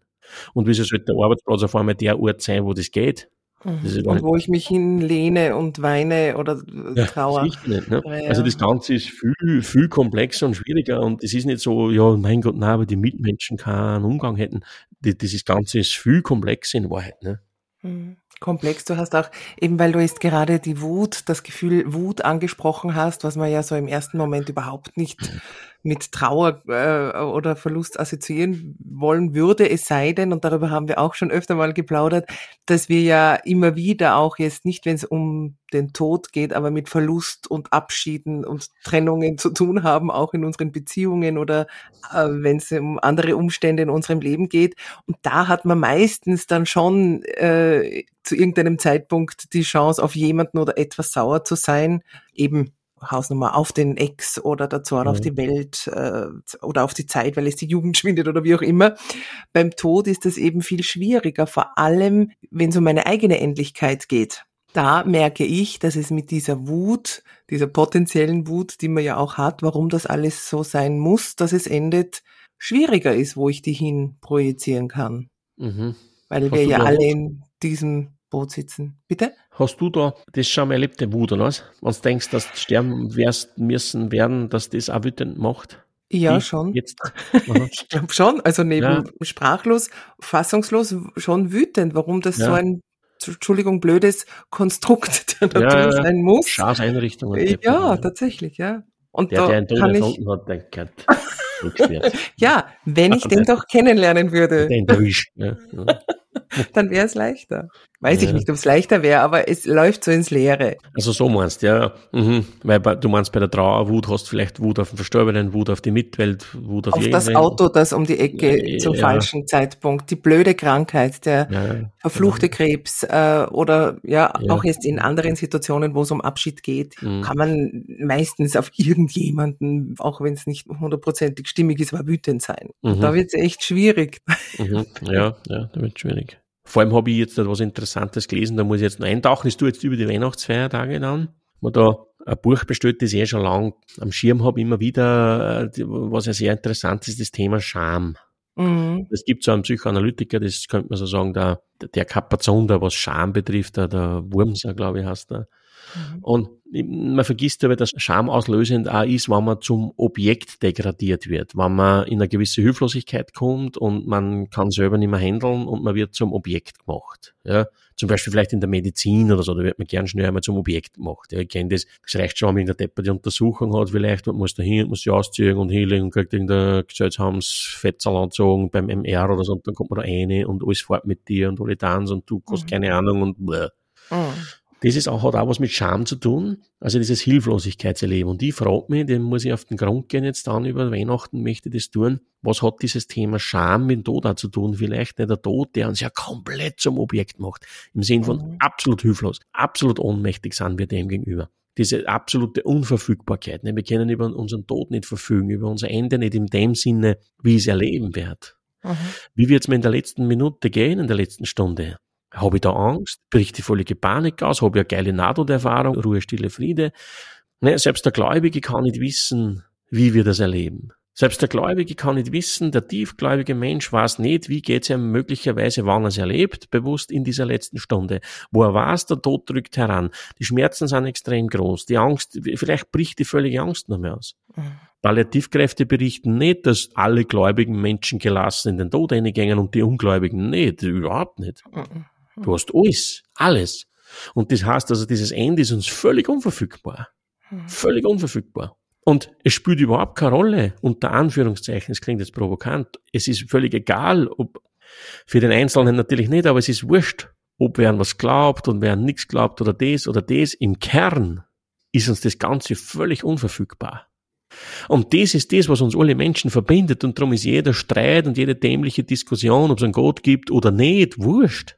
Und wieso sollte der Arbeitsplatz auf einmal der Ort sein, wo das geht? Und wo ich mich hinlehne und weine oder ja, trauere. Nicht, ne? Also das Ganze ist viel, viel komplexer und schwieriger und es ist nicht so, ja, mein Gott, nein, aber die Mitmenschen keinen Umgang hätten. Das, das Ganze ist viel komplexer in Wahrheit. Ne? Mhm komplex. Du hast auch, eben weil du jetzt gerade die Wut, das Gefühl Wut angesprochen hast, was man ja so im ersten Moment überhaupt nicht mit Trauer äh, oder Verlust assoziieren wollen würde, es sei denn, und darüber haben wir auch schon öfter mal geplaudert, dass wir ja immer wieder auch jetzt nicht, wenn es um den Tod geht, aber mit Verlust und Abschieden und Trennungen zu tun haben, auch in unseren Beziehungen oder äh, wenn es um andere Umstände in unserem Leben geht. Und da hat man meistens dann schon äh, zu irgendeinem Zeitpunkt die Chance, auf jemanden oder etwas sauer zu sein, eben Hausnummer auf den Ex oder der Zorn mhm. auf die Welt äh, oder auf die Zeit, weil es die Jugend schwindet oder wie auch immer. Beim Tod ist es eben viel schwieriger, vor allem wenn es um meine eigene Endlichkeit geht. Da merke ich, dass es mit dieser Wut, dieser potenziellen Wut, die man ja auch hat, warum das alles so sein muss, dass es endet, schwieriger ist, wo ich die hin projizieren kann. Mhm. Weil Hast wir ja alle in diesem Boot sitzen. Bitte? Hast du da das schon mal erlebt, den Wut, oder was? Wenn du denkst, dass du sterben wirst, müssen werden, dass das auch wütend macht? Ja, ich schon. Jetzt? ich glaube schon. Also neben ja. sprachlos, fassungslos, schon wütend, warum das ja. so ein Entschuldigung, blödes Konstrukt der Natur ja, sein muss. Schafseinrichtung. Ja, tatsächlich, ja. Und der, der einen Ton erfunden hat, denkt, ja, wenn ich den doch kennenlernen würde. Den erwischt, ja. Dann wäre es leichter. Weiß ja. ich nicht, ob es leichter wäre, aber es läuft so ins Leere. Also so meinst du, ja. Mhm. Weil bei, du meinst bei der Trauerwut hast du vielleicht Wut auf den Verstorbenen, Wut auf die Mitwelt, Wut auf Auf das Auto, das um die Ecke ja, zum ja. falschen Zeitpunkt, die blöde Krankheit, der verfluchte Krebs äh, oder ja, auch jetzt in anderen Situationen, wo es um Abschied geht, mhm. kann man meistens auf irgendjemanden, auch wenn es nicht hundertprozentig stimmig ist, aber wütend sein. Mhm. Da wird es echt schwierig. Mhm. Ja, ja, da wird schwierig. Vor allem habe ich jetzt etwas Interessantes gelesen, da muss ich jetzt noch eintauchen. Das tue jetzt über die Weihnachtsfeiertage dann. Man da ein Buch bestellt, das ich eh schon lang am Schirm habe, immer wieder, äh, was ja sehr interessant ist, das Thema Scham. Mhm. Es gibt so einen Psychoanalytiker, das könnte man so sagen, der, der Kapazunder, was Scham betrifft, der, der Wurmser, glaube ich, heißt er. Mhm. Und man vergisst aber, dass Scham auslösend auch ist, wenn man zum Objekt degradiert wird, wenn man in eine gewisse Hilflosigkeit kommt und man kann selber nicht mehr handeln und man wird zum Objekt gemacht. Ja, zum Beispiel vielleicht in der Medizin oder so, da wird man gern schnell einmal zum Objekt gemacht. Ja, ich kenne das, das reicht schon, wenn man in der Depper die Untersuchung hat, vielleicht, man muss da hin, muss sie ausziehen und hinlegen und kriegt irgendein Gesellshamsfetzel anzogen beim MR oder so, und dann kommt man da rein und alles fährt mit dir und alle tanzen und du hast mhm. keine Ahnung und bläh. Mhm. Das ist auch, hat auch was mit Scham zu tun, also dieses Hilflosigkeitserleben. Und ich frage mich, dem muss ich auf den Grund gehen jetzt dann über Weihnachten, möchte das tun, was hat dieses Thema Scham mit dem Tod auch zu tun? Vielleicht nicht der Tod, der uns ja komplett zum Objekt macht, im Sinn von mhm. absolut hilflos, absolut ohnmächtig sind wir dem gegenüber diese absolute Unverfügbarkeit. Ne? Wir können über unseren Tod nicht verfügen, über unser Ende nicht in dem Sinne, wie ich es erleben werde. Mhm. Wie wird es mir in der letzten Minute gehen, in der letzten Stunde? Habe ich da Angst? Bricht die völlige Panik aus? Habe ich eine geile Nahtoderfahrung? Ruhe, Stille, Friede? Ne, selbst der Gläubige kann nicht wissen, wie wir das erleben. Selbst der Gläubige kann nicht wissen, der tiefgläubige Mensch weiß nicht, wie geht's ihm möglicherweise, wann er es erlebt, bewusst in dieser letzten Stunde. Wo er weiß, der Tod drückt heran. Die Schmerzen sind extrem groß. Die Angst, vielleicht bricht die völlige Angst noch mehr aus. Mhm. Palliativkräfte berichten nicht, dass alle gläubigen Menschen gelassen in den Tod eingängen und die Ungläubigen nicht. Überhaupt nicht. Mhm. Du hast alles, alles. Und das heißt also, dieses Ende ist uns völlig unverfügbar. Hm. Völlig unverfügbar. Und es spielt überhaupt keine Rolle, unter Anführungszeichen, es klingt jetzt provokant, es ist völlig egal, ob, für den Einzelnen natürlich nicht, aber es ist wurscht, ob wer an was glaubt und wer an nichts glaubt oder das oder das. Im Kern ist uns das Ganze völlig unverfügbar. Und das ist das, was uns alle Menschen verbindet und darum ist jeder Streit und jede dämliche Diskussion, ob es einen Gott gibt oder nicht, wurscht.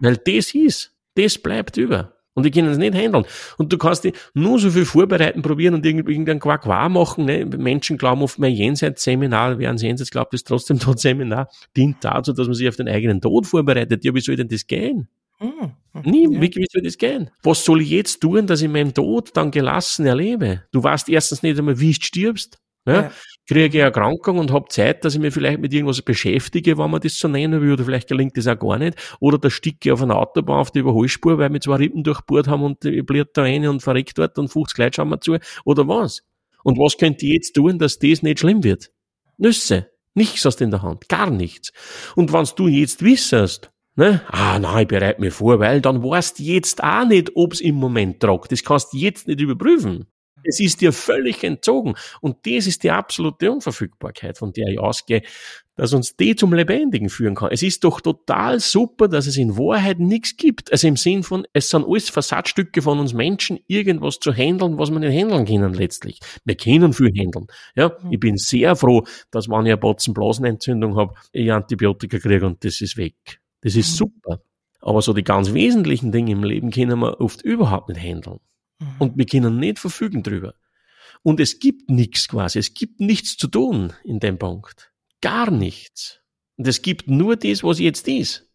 Weil das ist, das bleibt über. Und die können es nicht handeln. Und du kannst dich nur so viel vorbereiten, probieren und irgendein wahr machen. Ne? Menschen glauben oft, mein Jenseitsseminar, wer an Jenseits glaubt, ist trotzdem tot Seminar, dient dazu, dass man sich auf den eigenen Tod vorbereitet. Ja, wie soll denn das gehen? Mhm. Nie, ja. wie, soll das gehen? Was soll ich jetzt tun, dass ich meinen Tod dann gelassen erlebe? Du weißt erstens nicht einmal, wie du stirbst. Ja? ja. Kriege ich eine Erkrankung und habe Zeit, dass ich mich vielleicht mit irgendwas beschäftige, wenn man das so nennen will, oder vielleicht gelingt das auch gar nicht. Oder da sticke ich auf einer Autobahn auf die Überholspur, weil wir zwei Rippen durchbohrt haben und ich bliert da rein und verreckt dort und 50 Leute schauen wir zu. Oder was? Und was könnt ihr jetzt tun, dass das nicht schlimm wird? Nüsse. Nichts hast du in der Hand. Gar nichts. Und wenn du jetzt wissest, Ne? Ah, nein, ich bereite mich vor, weil dann weißt du jetzt auch nicht, ob's im Moment tragt. Das kannst du jetzt nicht überprüfen. Es ist dir völlig entzogen. Und das ist die absolute Unverfügbarkeit, von der ich ausgehe, dass uns die zum Lebendigen führen kann. Es ist doch total super, dass es in Wahrheit nichts gibt. Also im Sinn von, es sind alles Versatzstücke von uns Menschen, irgendwas zu handeln, was wir nicht handeln können letztlich. Wir können viel handeln. Ja, ich bin sehr froh, dass wenn ich eine Potzenblasenentzündung habe, ich Antibiotika kriege und das ist weg. Das ist mhm. super. Aber so die ganz wesentlichen Dinge im Leben können wir oft überhaupt nicht handeln. Mhm. Und wir können nicht verfügen drüber. Und es gibt nichts quasi. Es gibt nichts zu tun in dem Punkt. Gar nichts. Und es gibt nur das, was jetzt ist.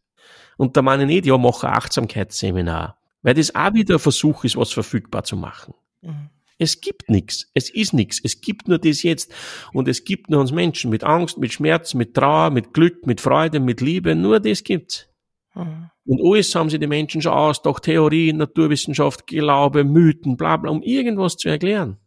Und da meine ich nicht, ja, mache Achtsamkeitsseminar. Weil das auch wieder ein Versuch ist, was verfügbar zu machen. Mhm. Es gibt nichts. Es ist nichts. Es gibt nur das jetzt. Und es gibt nur uns Menschen mit Angst, mit Schmerz, mit Trauer, mit Glück, mit Freude, mit Liebe. Nur das gibt's. Mhm. Und alles haben sie die Menschen schon aus, doch Theorie, Naturwissenschaft, Glaube, Mythen, bla bla, um irgendwas zu erklären.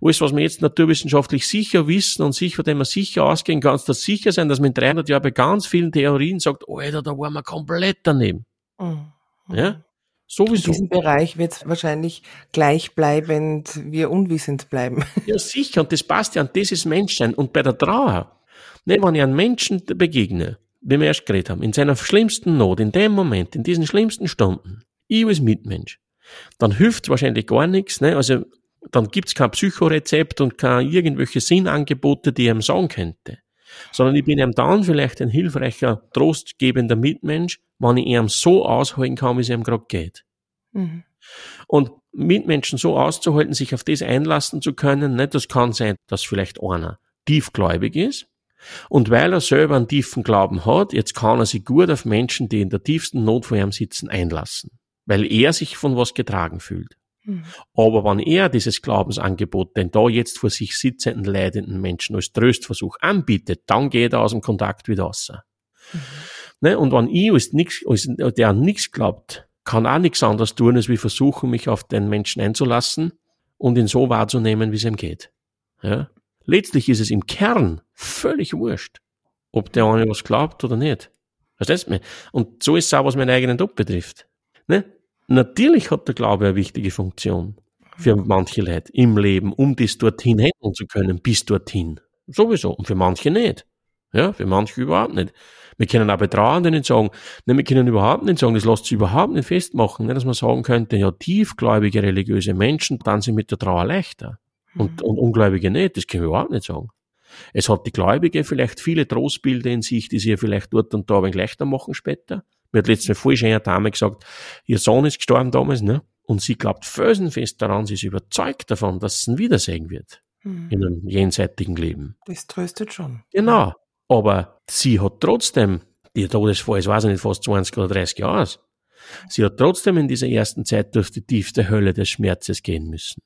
Alles, was wir jetzt naturwissenschaftlich sicher wissen und sich, von dem man sicher ausgehen kann, das sicher sein, dass man in 300 Jahren bei ganz vielen Theorien sagt, Alter, da waren wir komplett daneben. Mhm. Ja? Sowieso. In diesem Bereich wird es wahrscheinlich gleichbleibend wir unwissend bleiben. Ja, sicher. Und das passt ja. Und das ist Menschsein. Und bei der Trauer, ne, wenn ich einem Menschen begegne, wie wir erst geredet haben, in seiner schlimmsten Not, in dem Moment, in diesen schlimmsten Stunden, ich als Mitmensch, dann hilft wahrscheinlich gar nichts. Ne? Also dann gibt's kein Psychorezept und keine irgendwelche Sinnangebote, die ich ihm sagen könnte. Sondern ich bin ihm dann vielleicht ein hilfreicher, trostgebender Mitmensch, wenn ich ihm so aushalten kann, wie es ihm gerade geht. Mhm. Und Mitmenschen so auszuhalten, sich auf das einlassen zu können, ne, das kann sein, dass vielleicht einer tiefgläubig ist. Und weil er selber einen tiefen Glauben hat, jetzt kann er sich gut auf Menschen, die in der tiefsten Not vor ihm sitzen, einlassen. Weil er sich von was getragen fühlt. Mhm. Aber wenn er dieses Glaubensangebot den da jetzt vor sich sitzenden, leidenden Menschen als Tröstversuch anbietet, dann geht er aus dem Kontakt wieder raus. Mhm. Ne? Und wenn ich als nix, als der an nichts glaubt, kann auch nichts anderes tun, als wie versuchen, mich auf den Menschen einzulassen und ihn so wahrzunehmen, wie es ihm geht. Ja? Letztlich ist es im Kern völlig wurscht, ob der eine was glaubt oder nicht. Verstehst du mich? Und so ist es auch, was meinen eigenen Job betrifft. Ne? Natürlich hat der Glaube eine wichtige Funktion für manche Leute im Leben, um das dorthin handeln zu können, bis dorthin. Sowieso. Und für manche nicht. Ja, für manche überhaupt nicht. Wir können auch bei Trauernden nicht sagen, ne, wir können überhaupt nicht sagen, das lässt sich überhaupt nicht festmachen, ne, dass man sagen könnte, ja, tiefgläubige religiöse Menschen, dann sind mit der Trauer leichter. Und, mhm. und Ungläubige nicht, das können wir überhaupt nicht sagen. Es hat die Gläubige vielleicht viele Trostbilder in sich, die sie ja vielleicht dort und da ein wenig leichter machen später. Mir hat letztens eine voll schöne Dame gesagt, ihr Sohn ist gestorben damals, ne? Und sie glaubt felsenfest daran, sie ist überzeugt davon, dass es ihn wiedersehen wird. Mhm. In einem jenseitigen Leben. Das tröstet schon. Genau. Aber sie hat trotzdem, ihr Todesfall ist, weiß ich nicht, fast 20 oder 30 Jahre aus. Sie hat trotzdem in dieser ersten Zeit durch die tiefste Hölle des Schmerzes gehen müssen.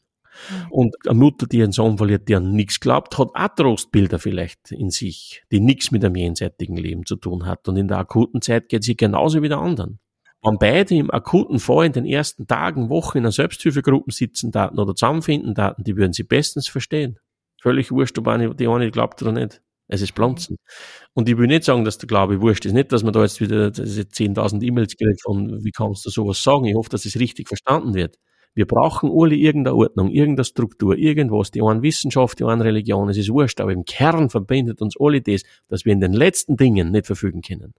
Mhm. Und eine Mutter, die ihren Sohn verliert, die an nichts glaubt, hat auch Trostbilder vielleicht in sich, die nichts mit einem jenseitigen Leben zu tun hat. Und in der akuten Zeit geht sie genauso wie der anderen. Wenn beide im akuten Fall in den ersten Tagen, Wochen in einer Selbsthilfegruppe sitzen daten oder zusammenfinden daten, die würden sie bestens verstehen. Völlig wurscht, ob eine, die eine glaubt oder nicht. Es ist Pflanzen. Und ich will nicht sagen, dass der Glaube wurscht ist. Nicht, dass man da jetzt wieder diese 10.000 E-Mails kriegt von, wie kannst du sowas sagen? Ich hoffe, dass es richtig verstanden wird. Wir brauchen alle irgendeine Ordnung, irgendeine Struktur, irgendwas, die einen Wissenschaft, die einen Religion, es ist wurscht, aber im Kern verbindet uns alle das, dass wir in den letzten Dingen nicht verfügen können.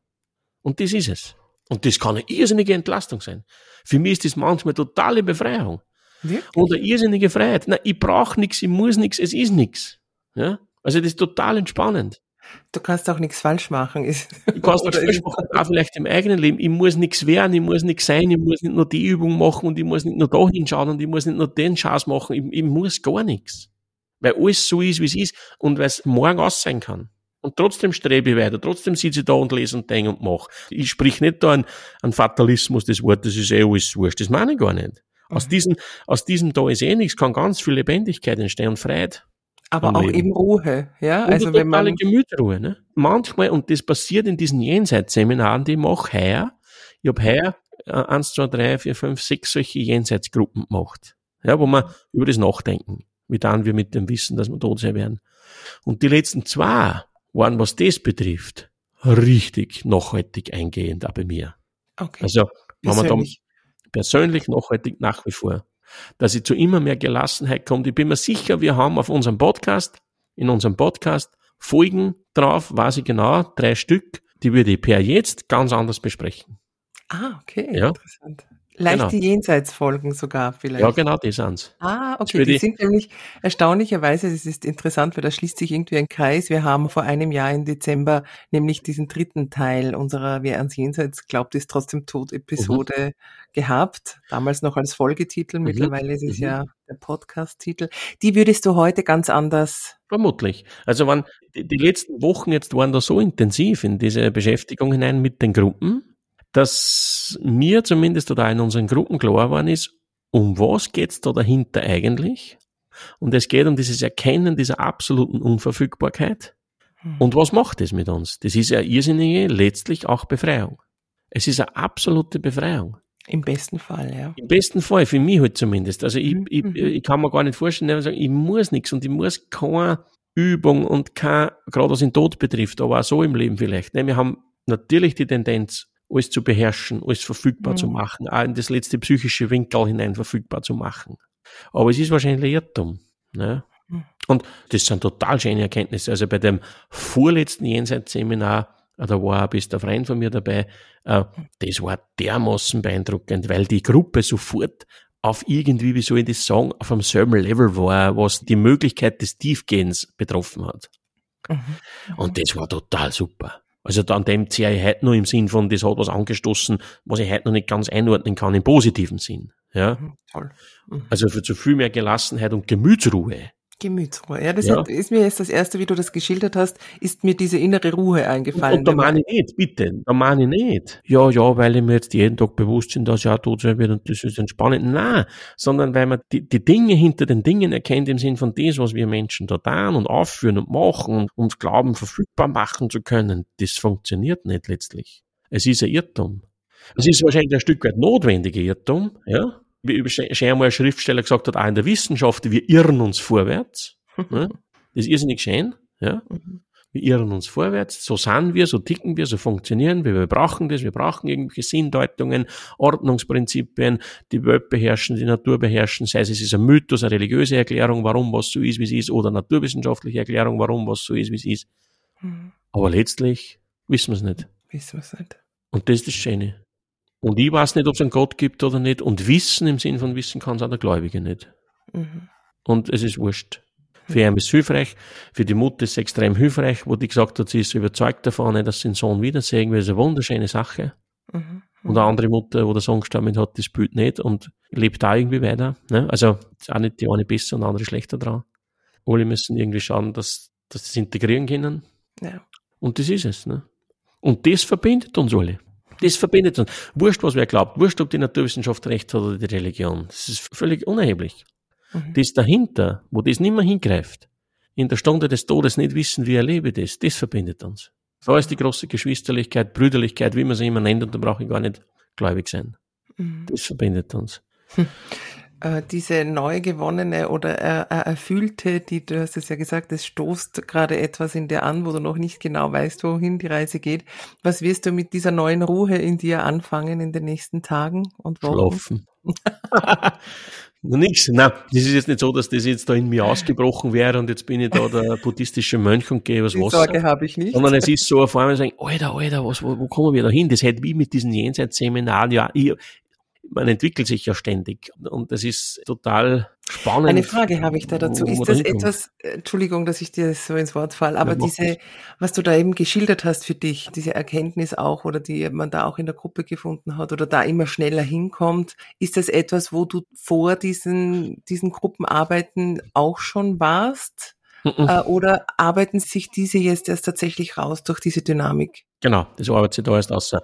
Und das ist es. Und das kann eine irrsinnige Entlastung sein. Für mich ist das manchmal totale Befreiung. Wirklich? Eine irrsinnige Freiheit. Na, ich brauche nichts, ich muss nichts, es ist nichts. Ja? Also das ist total entspannend. Du kannst auch nichts falsch machen. Du kannst nichts falsch machen, auch vielleicht im eigenen Leben. Ich muss nichts werden, ich muss nichts sein, ich muss nicht nur die Übung machen und ich muss nicht nur da hinschauen und ich muss nicht nur den Chance machen, ich, ich muss gar nichts. Weil alles so ist, wie es ist und weil es morgen aus sein kann. Und trotzdem strebe ich weiter, trotzdem sitze ich da und lese und denke und mache. Ich sprich nicht da an, an Fatalismus des Wortes, das ist eh alles wurscht. Das meine ich gar nicht. Aus, mhm. diesem, aus diesem da ist eh nichts, kann ganz viel Lebendigkeit entstehen und Freiheit. Aber auch Leben. eben Ruhe, ja. Und also wenn man Gemütsruhe, ne? Manchmal und das passiert in diesen Jenseitsseminaren, die ich mache heuer. Ich habe heuer äh, eins, zwei, drei, vier, fünf, sechs solche Jenseitsgruppen gemacht, ja, wo wir über das nachdenken. Wie dann wir mit dem Wissen, dass wir tot sein werden. Und die letzten zwei waren, was das betrifft, richtig nachhaltig eingehend auch bei mir. Okay. Also, wenn man da persönlich nachhaltig nach wie vor dass ich zu immer mehr Gelassenheit komme. Ich bin mir sicher, wir haben auf unserem Podcast, in unserem Podcast Folgen drauf, weiß ich genau, drei Stück, die würde ich per jetzt ganz anders besprechen. Ah, okay, ja. interessant. Leichte genau. Jenseitsfolgen sogar vielleicht. Ja, genau, die sind's. Ah, okay, die sind nämlich erstaunlicherweise, es ist interessant, weil da schließt sich irgendwie ein Kreis. Wir haben vor einem Jahr im Dezember nämlich diesen dritten Teil unserer Wer ans Jenseits glaubt, ist trotzdem tot Episode mhm. Gehabt. Damals noch als Folgetitel, mhm. mittlerweile ist es mhm. ja der Podcast-Titel. Die würdest du heute ganz anders Vermutlich. Also waren die, die letzten Wochen jetzt waren da so intensiv in diese Beschäftigung hinein mit den Gruppen, dass mir zumindest oder in unseren Gruppen klar geworden ist, um was geht's da dahinter eigentlich? Und es geht um dieses Erkennen dieser absoluten Unverfügbarkeit. Hm. Und was macht das mit uns? Das ist ja irrsinnige, letztlich auch Befreiung. Es ist eine absolute Befreiung. Im besten Fall, ja. Im besten Fall, für mich halt zumindest. Also ich, mhm. ich, ich kann mir gar nicht vorstellen, ich muss nichts und ich muss keine Übung und kein, gerade was den Tod betrifft, aber auch so im Leben vielleicht. Wir haben natürlich die Tendenz, alles zu beherrschen, alles verfügbar mhm. zu machen, auch in das letzte psychische Winkel hinein verfügbar zu machen. Aber es ist wahrscheinlich Irrtum. Ne? Mhm. Und das sind total schöne Erkenntnisse. Also bei dem vorletzten Jenseitsseminar, da war ein bester Freund von mir dabei, äh, das war dermaßen beeindruckend, weil die Gruppe sofort auf irgendwie, wie soll ich das sagen, auf einem selben Level war, was die Möglichkeit des Tiefgehens betroffen hat. Mhm. Und das war total super. Also an dem ziehe ich heute nur im Sinn von, das hat was angestoßen, was ich heute noch nicht ganz einordnen kann im positiven Sinn. Ja. Mhm, toll. Mhm. Also für zu viel mehr Gelassenheit und Gemütsruhe Gemütsruhe. Ja, das ja. Hat, ist mir jetzt das erste, wie du das geschildert hast, ist mir diese innere Ruhe eingefallen. Und, und da meine ich nicht, bitte, da meine ich nicht. Ja, ja, weil ich mir jetzt jeden Tag bewusst bin, dass ich auch tot sein wird und das ist entspannend. Nein, sondern weil man die, die Dinge hinter den Dingen erkennt im Sinn von das, was wir Menschen da tun und aufführen und machen und uns glauben, verfügbar machen zu können. Das funktioniert nicht letztlich. Es ist ein Irrtum. Es ist wahrscheinlich ein Stück weit notwendiger Irrtum, ja, wie schon einmal ein Schriftsteller gesagt hat, auch in der Wissenschaft, wir irren uns vorwärts. ne? Das ist irrsinnig schön. Ja? Wir irren uns vorwärts. So sind wir, so ticken wir, so funktionieren wir. Wir brauchen das. Wir brauchen irgendwelche Sinndeutungen, Ordnungsprinzipien, die Welt beherrschen, die Natur beherrschen. Sei es, es ist ein Mythos, eine religiöse Erklärung, warum was so ist, wie es ist, oder naturwissenschaftliche Erklärung, warum was so ist, wie es ist. Mhm. Aber letztlich wissen wir es nicht. Wissen wir es nicht. Und das ist das Schöne. Und ich weiß nicht, ob es einen Gott gibt oder nicht. Und Wissen im Sinn von Wissen kann es auch der Gläubige nicht. Mhm. Und es ist wurscht. Für ihn ist es hilfreich, für die Mutter ist es extrem hilfreich, wo die gesagt hat, sie ist überzeugt davon, dass sie den Sohn wiedersehen will. Das ist eine wunderschöne Sache. Mhm. Und eine andere Mutter, wo der Sohn gestorben hat, das spielt nicht und lebt da irgendwie weiter. Ne? Also ist auch nicht die eine besser und die andere schlechter dran. Alle müssen irgendwie schauen, dass, dass sie es integrieren können. Ja. Und das ist es. Ne? Und das verbindet uns alle. Das verbindet uns. Wurscht, was wer glaubt. Wurscht, ob die Naturwissenschaft recht hat oder die Religion. Das ist völlig unerheblich. Mhm. Das dahinter, wo das nicht mehr hingreift, in der Stunde des Todes nicht wissen, wie erlebe das, das verbindet uns. Da ist die große Geschwisterlichkeit, Brüderlichkeit, wie man sie immer nennt, und da brauche ich gar nicht gläubig sein. Mhm. Das verbindet uns. Äh, diese neu gewonnene oder erfüllte, die du hast es ja gesagt, es stoßt gerade etwas in dir an, wo du noch nicht genau weißt, wohin die Reise geht. Was wirst du mit dieser neuen Ruhe in dir anfangen in den nächsten Tagen und Wochen? Schlafen. Nichts. Nein, das ist jetzt nicht so, dass das jetzt da in mir ausgebrochen wäre und jetzt bin ich da der buddhistische Mönch und gehe was Wasser. Sorge habe ich nicht. Sondern es ist so auf einmal sagen, Alter, Alter, was, wo, wo kommen wir da hin? Das hätte wie mit diesen Jenseitsseminaren, ja, ich, man entwickelt sich ja ständig und das ist total spannend. Eine Frage habe ich da dazu. Ist das etwas, Entschuldigung, dass ich dir so ins Wort falle, aber ja, diese, was du da eben geschildert hast für dich, diese Erkenntnis auch oder die man da auch in der Gruppe gefunden hat oder da immer schneller hinkommt, ist das etwas, wo du vor diesen, diesen Gruppenarbeiten auch schon warst? Äh, oder arbeiten sich diese jetzt erst tatsächlich raus durch diese Dynamik? Genau, das arbeitet sich da erst aus.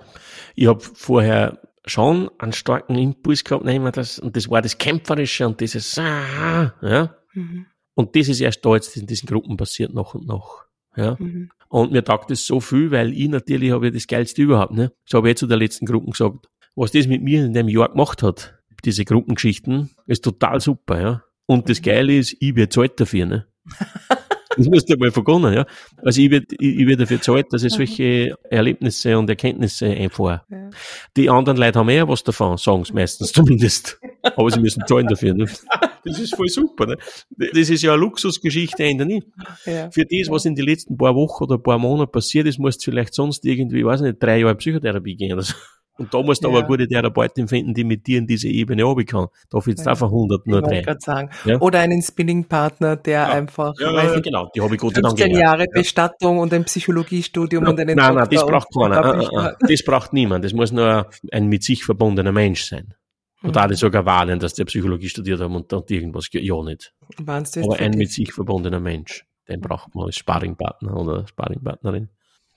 Ich habe vorher schon einen starken Impuls gehabt, nehmen das, und das war das Kämpferische und dieses, ah, ja. Mhm. Und das ist erst da jetzt in diesen Gruppen passiert, nach und nach. Ja. Mhm. Und mir taugt das so viel, weil ich natürlich habe ja das Geilste überhaupt, ne? Das habe ich zu der letzten Gruppen gesagt. Was das mit mir in dem Jahr gemacht hat, diese Gruppengeschichten, ist total super, ja. Und das mhm. Geile ist, ich werde zahlt dafür, ne? Das musst du mal vergonnen, ja. Also ich werde ich, ich werd dafür zahlt, dass ich solche Erlebnisse und Erkenntnisse einfahre. Ja. Die anderen Leute haben eher was davon, sagen es meistens zumindest. Aber sie müssen zahlen dafür. Ne? Das ist voll super. Ne? Das ist ja eine Luxusgeschichte ändern nicht. Ja. Für das, was in den letzten paar Wochen oder paar Monaten passiert ist, musst du vielleicht sonst irgendwie, weiß nicht, drei Jahre Psychotherapie gehen oder so. Und da musst du ja. aber eine gute Therapeutin finden, die mit dir in diese Ebene oben kann. Da findest du ja. einfach 100 nur drei. Sagen. Ja? Oder einen Spinning-Partner, der einfach, ja, weiß ja, genau, die habe ich Gott sei Dank Jahre Bestattung und ein Psychologiestudium und einen Nein, nein, das braucht keiner. Ah, ah, ah. Das braucht niemand. Das muss nur ein mit sich verbundener Mensch sein. Und mhm. ich sogar warnen, dass der Psychologie studiert haben und, und irgendwas, ja nicht. Aber ein mit sich verbundener Mensch, den braucht man als Sparringpartner oder Sparringpartnerin.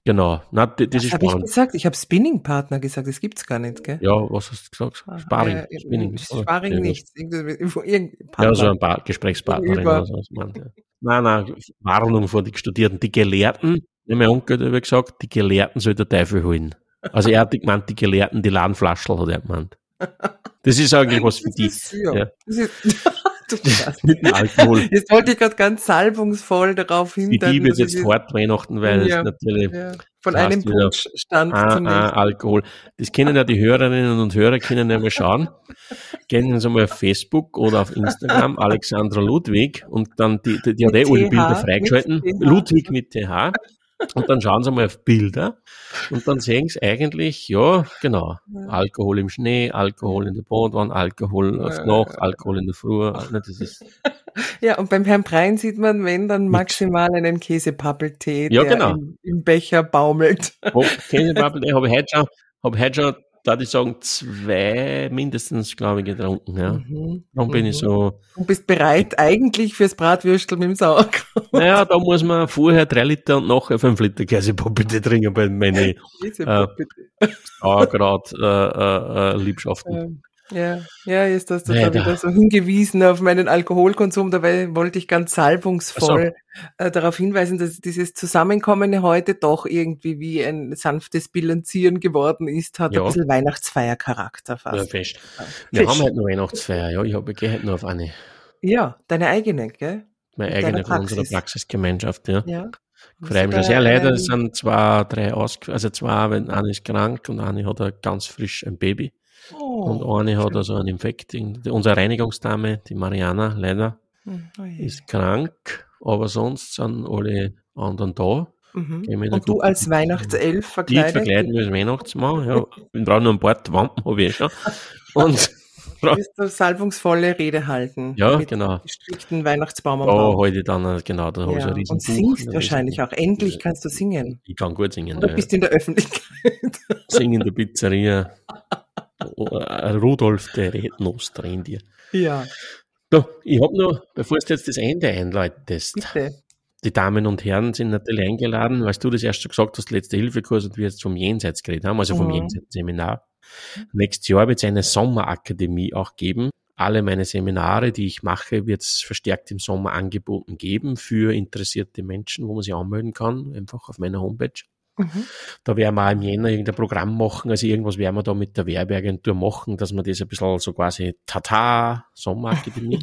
Genau. Na, das was ist spannend. ich gesagt? Ich habe Spinning-Partner gesagt, das gibt's gar nicht, gell? Ja, was hast du gesagt? Ah, Sparring, äh, Spinning. Sparring ja, nicht. Ja, so ein paar Gesprächspartnerin oder so. Meint, ja. Nein, nein, Warnung vor den Studierenden. Die Gelehrten, wie mein Onkel hat gesagt, die Gelehrten soll der Teufel holen. Also er hat gemeint, die Gelehrten, die Ladenflaschel, hat er gemeint. Das ist eigentlich was für die. Ja. Das ist, mit dem Alkohol. Jetzt wollte ich gerade ganz salbungsvoll darauf hindeuten. Ich liebe jetzt hart Weihnachten, weil ja, es natürlich ja. von einem Punkt stand ah, zum ah, Alkohol. Das kennen ja die Hörerinnen und Hörer, können ja mal schauen. Gehen Sie mal auf Facebook oder auf Instagram, Alexandra Ludwig, und dann, die, die, die hat eh alle Bilder freigeschalten. Ludwig mit TH. Und dann schauen Sie mal auf Bilder und dann sehen Sie eigentlich, ja, genau, Alkohol im Schnee, Alkohol in der Badwanne, Alkohol auf Nacht, Alkohol in der Früh. Das ist ja, und beim Herrn Brein sieht man, wenn dann maximal einen Käsepappeltee, ja, der genau. im, im, Becher baumelt. Oh, Käsepappeltee habe ich heute schon, habe ich heute schon da ich sagen, zwei mindestens, glaube ich, getrunken. Ja. Mhm. Dann bin mhm. ich so. Du bist bereit eigentlich fürs Bratwürstel mit dem Sauerkraut. Naja, da muss man vorher drei Liter und nachher fünf Liter Käsepuppete trinken bei meinen äh, Sauerkraut äh, äh, äh, Liebschaften. Ähm. Ja, ja, ist das total wieder so hingewiesen auf meinen Alkoholkonsum. Dabei wollte ich ganz salbungsvoll so. äh, darauf hinweisen, dass dieses Zusammenkommen heute doch irgendwie wie ein sanftes Bilanzieren geworden ist, hat ja. ein bisschen Weihnachtsfeiercharakter fast. Ja, fest. Wir Fisch. haben halt noch Weihnachtsfeier, ja. Ich habe gehe halt noch auf eine. Ja, deine eigene, gell? Meine eigene von unserer Praxisgemeinschaft, ja. ja. Freue mich schon sehr. Leider sind zwei, drei aus, also zwei, wenn eine ist krank und eine hat ganz frisch ein Baby. Oh, und eine hat also einen Infekt. Unsere Reinigungsdame, die Mariana, leider, hm, oh ist krank, aber sonst sind alle anderen da. Mhm. Und du als Weihnachtself verkleidet? Ich verkleide mich als Weihnachtsmann, ja. Ich brauche nur ein paar Wampen, habe ich eh schon. Und Du wirst du salbungsvolle Rede halten. Ja, mit genau. Gestrickten Weihnachtsbaum am Da oh, heute dann, genau, da habe ich ein riesen Und singst wahrscheinlich auch. Endlich kannst du singen. Ich kann gut singen. Du ja. bist in der Öffentlichkeit. Singen in der Pizzeria. Rudolf der Rednos-Reindier. Ja. So, ich habe noch, bevor du jetzt das Ende einläutest, Bitte. die Damen und Herren sind natürlich eingeladen, weil du das erst schon gesagt hast, letzte Hilfekurs und wir jetzt vom Jenseits geredet haben, also vom mhm. Jenseits-Seminar. Nächstes Jahr wird es eine Sommerakademie auch geben. Alle meine Seminare, die ich mache, wird es verstärkt im Sommer angeboten geben für interessierte Menschen, wo man sich anmelden kann, einfach auf meiner Homepage. Mhm. Da werden wir auch im Jänner irgendein Programm machen, also irgendwas werden wir da mit der Werbeagentur machen, dass man das ein bisschen so quasi Tata, Sommerakademie.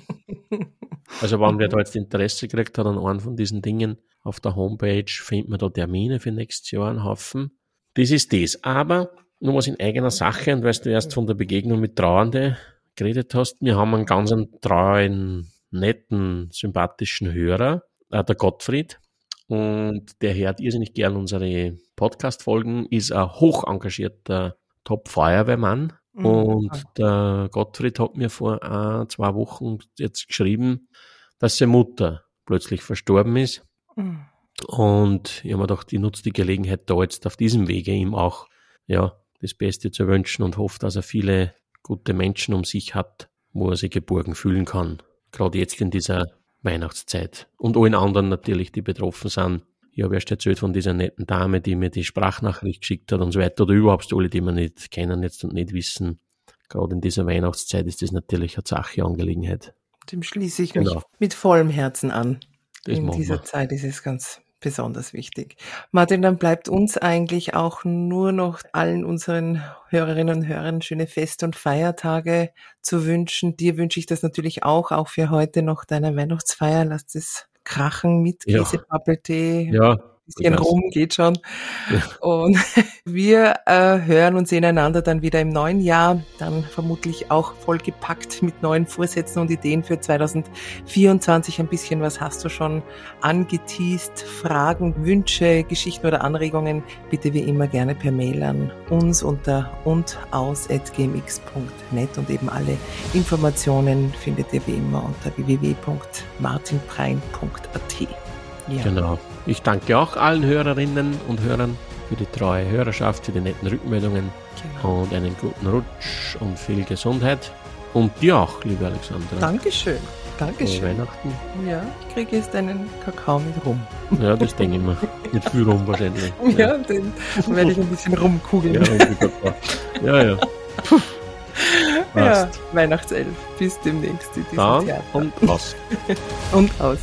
also wenn wer da jetzt Interesse kriegt hat an einem von diesen Dingen, auf der Homepage findet man da Termine für nächstes Jahr einen Haufen. Das ist das. Aber nur was in eigener Sache, und weil du erst von der Begegnung mit Trauernde geredet hast, wir haben einen ganz treuen, netten, sympathischen Hörer, äh, der Gottfried, und der hört irrsinnig gern unsere Podcast-Folgen, ist ein hoch engagierter Top-Feuerwehrmann Mhm. Und der Gottfried hat mir vor ein, zwei Wochen jetzt geschrieben, dass seine Mutter plötzlich verstorben ist. Mhm. Und ich habe mir gedacht, ich nutze die Gelegenheit da jetzt auf diesem Wege ihm auch, ja, das Beste zu wünschen und hoffe, dass er viele gute Menschen um sich hat, wo er sich geborgen fühlen kann. Gerade jetzt in dieser Weihnachtszeit. Und allen anderen natürlich, die betroffen sind. Ich habe erst erzählt von dieser netten Dame, die mir die Sprachnachricht geschickt hat und so weiter. Oder überhaupt alle, die wir nicht kennen jetzt und nicht wissen. Gerade in dieser Weihnachtszeit ist das natürlich eine Sache Angelegenheit. Dem schließe ich genau. mich mit vollem Herzen an. Das in dieser wir. Zeit ist es ganz besonders wichtig. Martin, dann bleibt uns eigentlich auch nur noch allen unseren Hörerinnen und Hörern schöne Fest- und Feiertage zu wünschen. Dir wünsche ich das natürlich auch, auch für heute noch deine Weihnachtsfeier. Lasst es krachen mit ja. Käsepappeltee. Ja, bisschen rum geht schon. Ja. Und wir äh, hören und sehen einander dann wieder im neuen Jahr, dann vermutlich auch vollgepackt mit neuen Vorsätzen und Ideen für 2024. Ein bisschen was hast du schon angeteased. Fragen, Wünsche, Geschichten oder Anregungen bitte wie immer gerne per Mail an uns unter und aus.gmx.net und eben alle Informationen findet ihr wie immer unter www.martinprein.at. Ja. Genau. Ich danke auch allen Hörerinnen und Hörern für die treue Hörerschaft, für die netten Rückmeldungen genau. und einen guten Rutsch und viel Gesundheit. Und dir auch, liebe Alexandra. Dankeschön. Dankeschön. Frohe Weihnachten. Ja, ich kriege jetzt einen Kakao mit Rum. Ja, das denke ich mir. Mit viel Rum wahrscheinlich. Ja, ja. den werde ich ein bisschen rumkugeln. Ja, ja. ja. ja, Weihnachtself. Bis demnächst in diesem Dann Theater. und aus. und aus.